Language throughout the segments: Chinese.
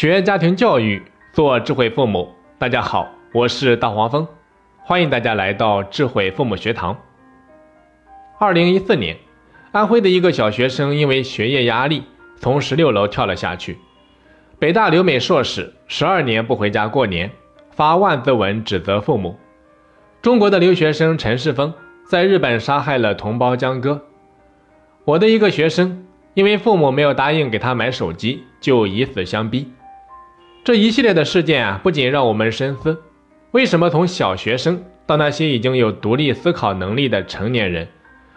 学家庭教育，做智慧父母。大家好，我是大黄蜂，欢迎大家来到智慧父母学堂。二零一四年，安徽的一个小学生因为学业压力，从十六楼跳了下去。北大留美硕士，十二年不回家过年，发万字文指责父母。中国的留学生陈世峰在日本杀害了同胞江歌。我的一个学生，因为父母没有答应给他买手机，就以死相逼。这一系列的事件啊，不仅让我们深思，为什么从小学生到那些已经有独立思考能力的成年人，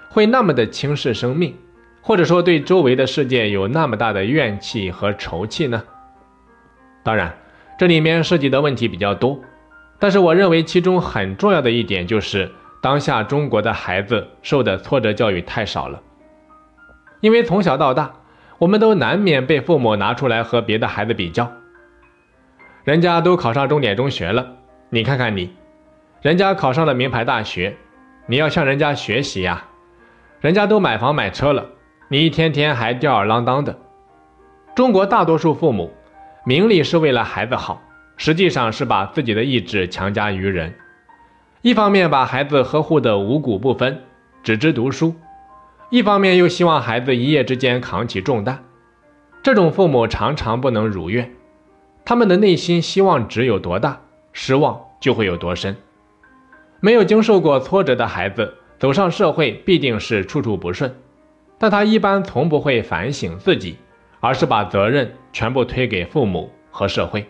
会那么的轻视生命，或者说对周围的世界有那么大的怨气和仇气呢？当然，这里面涉及的问题比较多，但是我认为其中很重要的一点就是，当下中国的孩子受的挫折教育太少了，因为从小到大，我们都难免被父母拿出来和别的孩子比较。人家都考上重点中学了，你看看你，人家考上了名牌大学，你要向人家学习呀。人家都买房买车了，你一天天还吊儿郎当的。中国大多数父母，名利是为了孩子好，实际上是把自己的意志强加于人。一方面把孩子呵护的五谷不分，只知读书；一方面又希望孩子一夜之间扛起重担。这种父母常常不能如愿。他们的内心希望值有多大，失望就会有多深。没有经受过挫折的孩子走上社会必定是处处不顺，但他一般从不会反省自己，而是把责任全部推给父母和社会。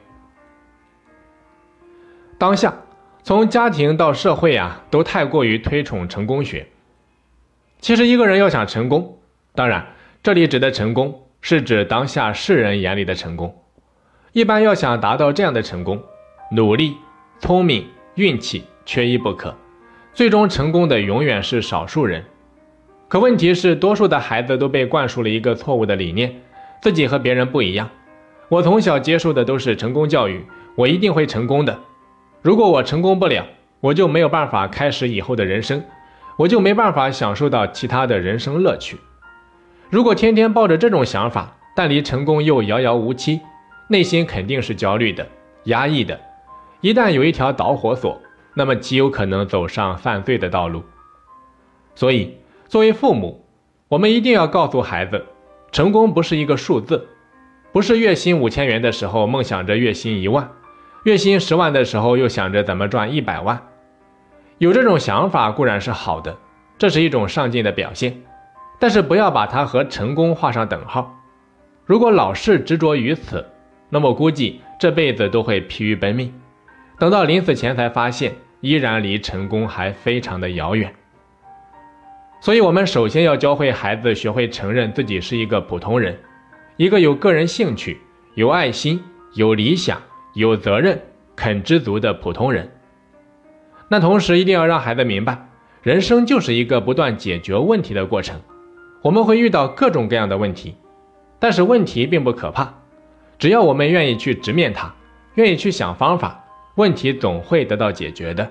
当下，从家庭到社会啊，都太过于推崇成功学。其实，一个人要想成功，当然，这里指的成功是指当下世人眼里的成功。一般要想达到这样的成功，努力、聪明、运气缺一不可。最终成功的永远是少数人。可问题是，多数的孩子都被灌输了一个错误的理念：自己和别人不一样。我从小接受的都是成功教育，我一定会成功的。如果我成功不了，我就没有办法开始以后的人生，我就没办法享受到其他的人生乐趣。如果天天抱着这种想法，但离成功又遥遥无期。内心肯定是焦虑的、压抑的。一旦有一条导火索，那么极有可能走上犯罪的道路。所以，作为父母，我们一定要告诉孩子，成功不是一个数字，不是月薪五千元的时候梦想着月薪一万，月薪十万的时候又想着怎么赚一百万。有这种想法固然是好的，这是一种上进的表现，但是不要把它和成功画上等号。如果老是执着于此，那么估计这辈子都会疲于奔命，等到临死前才发现，依然离成功还非常的遥远。所以，我们首先要教会孩子学会承认自己是一个普通人，一个有个人兴趣、有爱心、有理想、有责任、肯知足的普通人。那同时，一定要让孩子明白，人生就是一个不断解决问题的过程。我们会遇到各种各样的问题，但是问题并不可怕。只要我们愿意去直面它，愿意去想方法，问题总会得到解决的。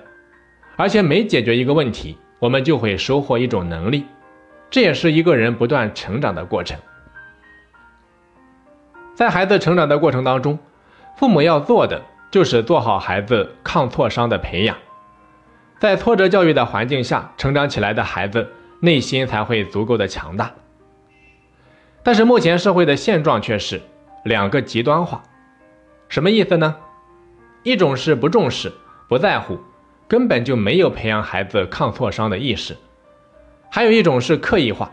而且每解决一个问题，我们就会收获一种能力，这也是一个人不断成长的过程。在孩子成长的过程当中，父母要做的就是做好孩子抗挫伤的培养。在挫折教育的环境下成长起来的孩子，内心才会足够的强大。但是目前社会的现状却是。两个极端化，什么意思呢？一种是不重视、不在乎，根本就没有培养孩子抗挫伤的意识；还有一种是刻意化，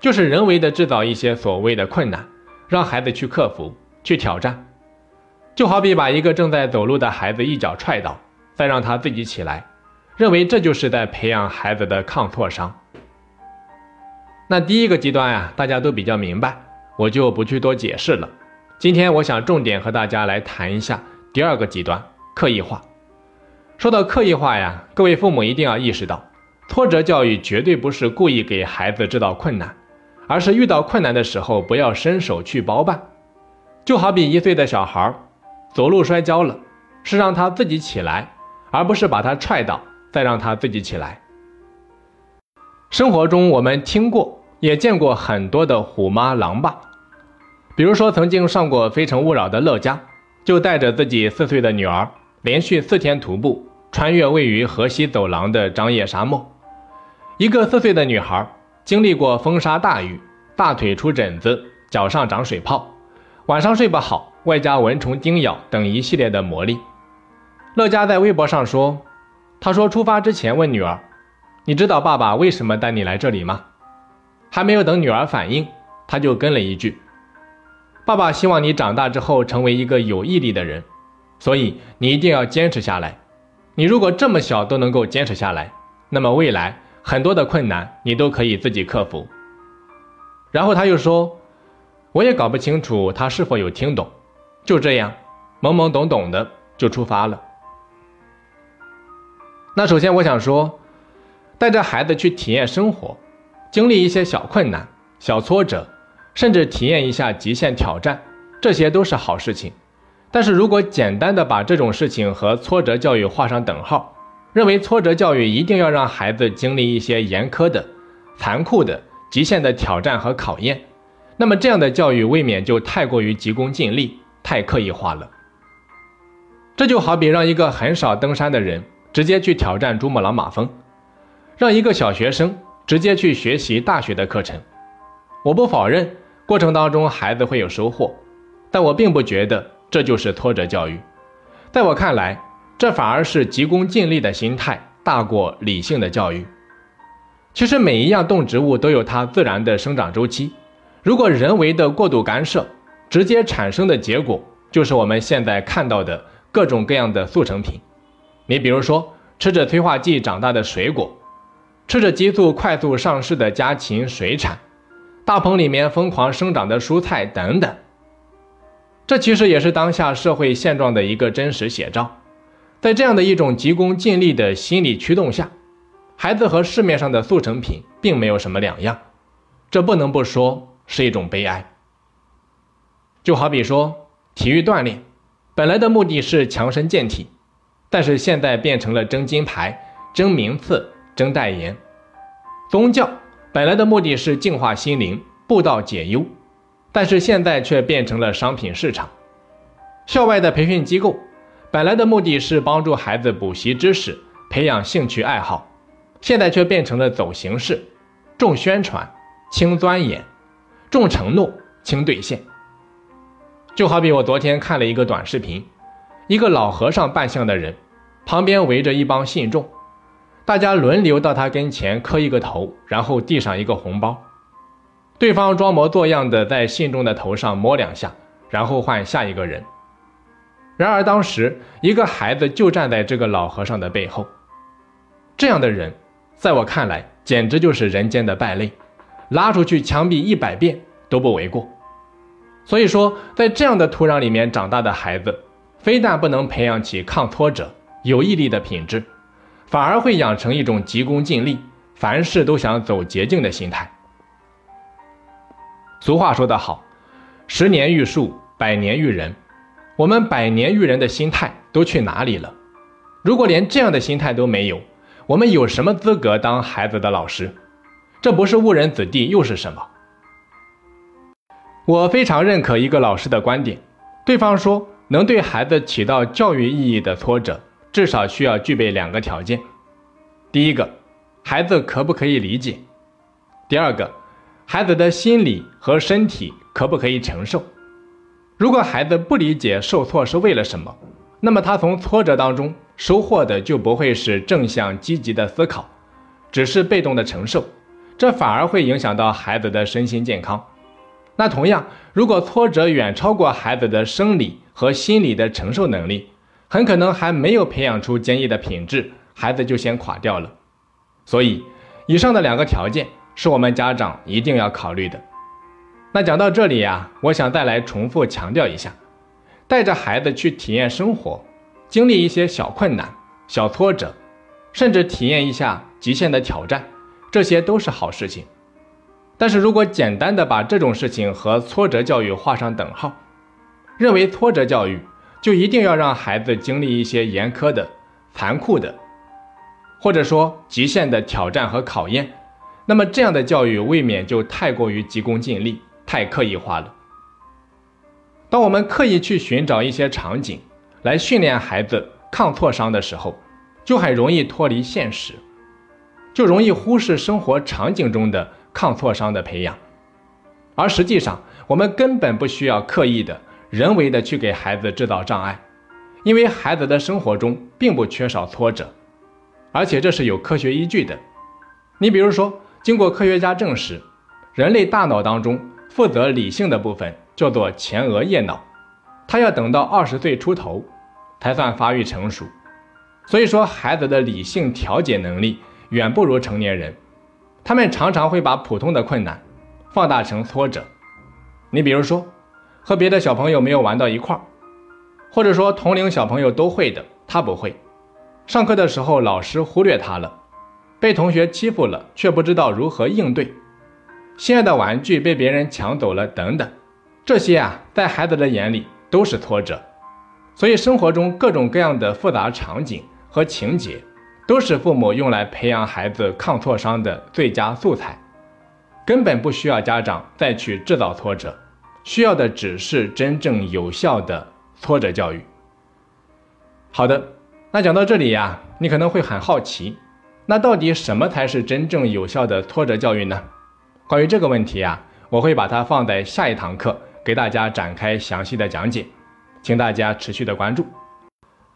就是人为的制造一些所谓的困难，让孩子去克服、去挑战。就好比把一个正在走路的孩子一脚踹倒，再让他自己起来，认为这就是在培养孩子的抗挫伤。那第一个极端呀，大家都比较明白，我就不去多解释了。今天我想重点和大家来谈一下第二个极端——刻意化。说到刻意化呀，各位父母一定要意识到，挫折教育绝对不是故意给孩子制造困难，而是遇到困难的时候不要伸手去包办。就好比一岁的小孩走路摔跤了，是让他自己起来，而不是把他踹倒再让他自己起来。生活中我们听过也见过很多的虎妈狼爸。比如说，曾经上过《非诚勿扰》的乐嘉，就带着自己四岁的女儿，连续四天徒步穿越位于河西走廊的张掖沙漠。一个四岁的女孩经历过风沙大雨，大腿出疹子，脚上长水泡，晚上睡不好，外加蚊虫叮咬等一系列的磨砺。乐嘉在微博上说：“他说出发之前问女儿，你知道爸爸为什么带你来这里吗？”还没有等女儿反应，他就跟了一句：“爸爸希望你长大之后成为一个有毅力的人，所以你一定要坚持下来。你如果这么小都能够坚持下来，那么未来……”很多的困难你都可以自己克服。然后他又说：“我也搞不清楚他是否有听懂。”就这样，懵懵懂懂的就出发了。那首先我想说，带着孩子去体验生活，经历一些小困难、小挫折，甚至体验一下极限挑战，这些都是好事情。但是如果简单的把这种事情和挫折教育画上等号，认为挫折教育一定要让孩子经历一些严苛的、残酷的、极限的挑战和考验，那么这样的教育未免就太过于急功近利、太刻意化了。这就好比让一个很少登山的人直接去挑战珠穆朗玛峰，让一个小学生直接去学习大学的课程。我不否认过程当中孩子会有收获，但我并不觉得这就是挫折教育。在我看来。这反而是急功近利的心态大过理性的教育。其实每一样动植物都有它自然的生长周期，如果人为的过度干涉，直接产生的结果就是我们现在看到的各种各样的速成品。你比如说，吃着催化剂长大的水果，吃着激素快速上市的家禽水产，大棚里面疯狂生长的蔬菜等等。这其实也是当下社会现状的一个真实写照。在这样的一种急功近利的心理驱动下，孩子和市面上的速成品并没有什么两样，这不能不说是一种悲哀。就好比说，体育锻炼本来的目的是强身健体，但是现在变成了争金牌、争名次、争代言；宗教本来的目的是净化心灵、布道解忧，但是现在却变成了商品市场；校外的培训机构。本来的目的是帮助孩子补习知识、培养兴趣爱好，现在却变成了走形式、重宣传、轻钻研、重承诺、轻兑现。就好比我昨天看了一个短视频，一个老和尚扮相的人，旁边围着一帮信众，大家轮流到他跟前磕一个头，然后递上一个红包，对方装模作样的在信众的头上摸两下，然后换下一个人。然而，当时一个孩子就站在这个老和尚的背后，这样的人，在我看来简直就是人间的败类，拉出去枪毙一百遍都不为过。所以说，在这样的土壤里面长大的孩子，非但不能培养起抗挫折、有毅力的品质，反而会养成一种急功近利、凡事都想走捷径的心态。俗话说得好，十年育树，百年育人。我们百年育人的心态都去哪里了？如果连这样的心态都没有，我们有什么资格当孩子的老师？这不是误人子弟又是什么？我非常认可一个老师的观点，对方说能对孩子起到教育意义的挫折，至少需要具备两个条件：第一个，孩子可不可以理解；第二个，孩子的心理和身体可不可以承受。如果孩子不理解受挫是为了什么，那么他从挫折当中收获的就不会是正向积极的思考，只是被动的承受，这反而会影响到孩子的身心健康。那同样，如果挫折远超过孩子的生理和心理的承受能力，很可能还没有培养出坚毅的品质，孩子就先垮掉了。所以，以上的两个条件是我们家长一定要考虑的。那讲到这里呀，我想再来重复强调一下，带着孩子去体验生活，经历一些小困难、小挫折，甚至体验一下极限的挑战，这些都是好事情。但是如果简单的把这种事情和挫折教育画上等号，认为挫折教育就一定要让孩子经历一些严苛的、残酷的，或者说极限的挑战和考验，那么这样的教育未免就太过于急功近利。太刻意化了。当我们刻意去寻找一些场景来训练孩子抗挫伤的时候，就很容易脱离现实，就容易忽视生活场景中的抗挫伤的培养。而实际上，我们根本不需要刻意的、人为的去给孩子制造障碍，因为孩子的生活中并不缺少挫折，而且这是有科学依据的。你比如说，经过科学家证实，人类大脑当中负责理性的部分。叫做前额叶脑，它要等到二十岁出头才算发育成熟，所以说孩子的理性调节能力远不如成年人，他们常常会把普通的困难放大成挫折。你比如说，和别的小朋友没有玩到一块儿，或者说同龄小朋友都会的，他不会；上课的时候老师忽略他了，被同学欺负了却不知道如何应对，心爱的玩具被别人抢走了，等等。这些啊，在孩子的眼里都是挫折，所以生活中各种各样的复杂场景和情节，都是父母用来培养孩子抗挫伤的最佳素材，根本不需要家长再去制造挫折，需要的只是真正有效的挫折教育。好的，那讲到这里呀，你可能会很好奇，那到底什么才是真正有效的挫折教育呢？关于这个问题啊，我会把它放在下一堂课。给大家展开详细的讲解，请大家持续的关注。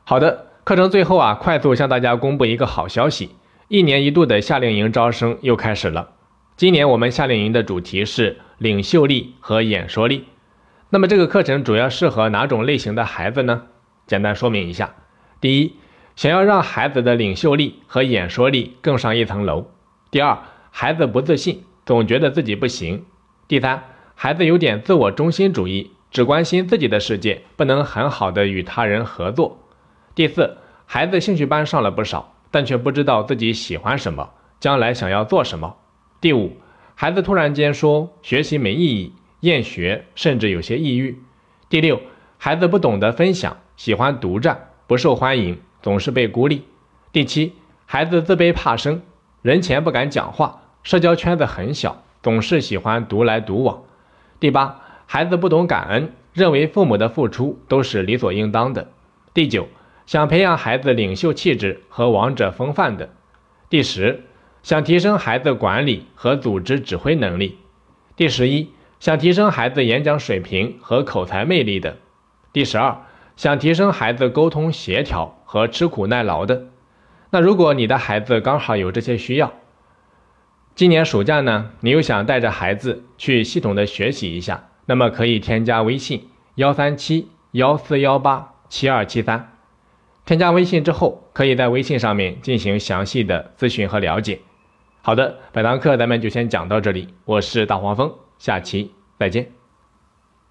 好的，课程最后啊，快速向大家公布一个好消息：一年一度的夏令营招生又开始了。今年我们夏令营的主题是领袖力和演说力。那么这个课程主要适合哪种类型的孩子呢？简单说明一下：第一，想要让孩子的领袖力和演说力更上一层楼；第二，孩子不自信，总觉得自己不行；第三。孩子有点自我中心主义，只关心自己的世界，不能很好的与他人合作。第四，孩子兴趣班上了不少，但却不知道自己喜欢什么，将来想要做什么。第五，孩子突然间说学习没意义，厌学，甚至有些抑郁。第六，孩子不懂得分享，喜欢独占，不受欢迎，总是被孤立。第七，孩子自卑怕生，人前不敢讲话，社交圈子很小，总是喜欢独来独往。第八，孩子不懂感恩，认为父母的付出都是理所应当的。第九，想培养孩子领袖气质和王者风范的。第十，想提升孩子管理和组织指挥能力。第十一，想提升孩子演讲水平和口才魅力的。第十二，想提升孩子沟通协调和吃苦耐劳的。那如果你的孩子刚好有这些需要，今年暑假呢，你又想带着孩子去系统的学习一下，那么可以添加微信幺三七幺四幺八七二七三，添加微信之后，可以在微信上面进行详细的咨询和了解。好的，本堂课咱们就先讲到这里，我是大黄蜂，下期再见。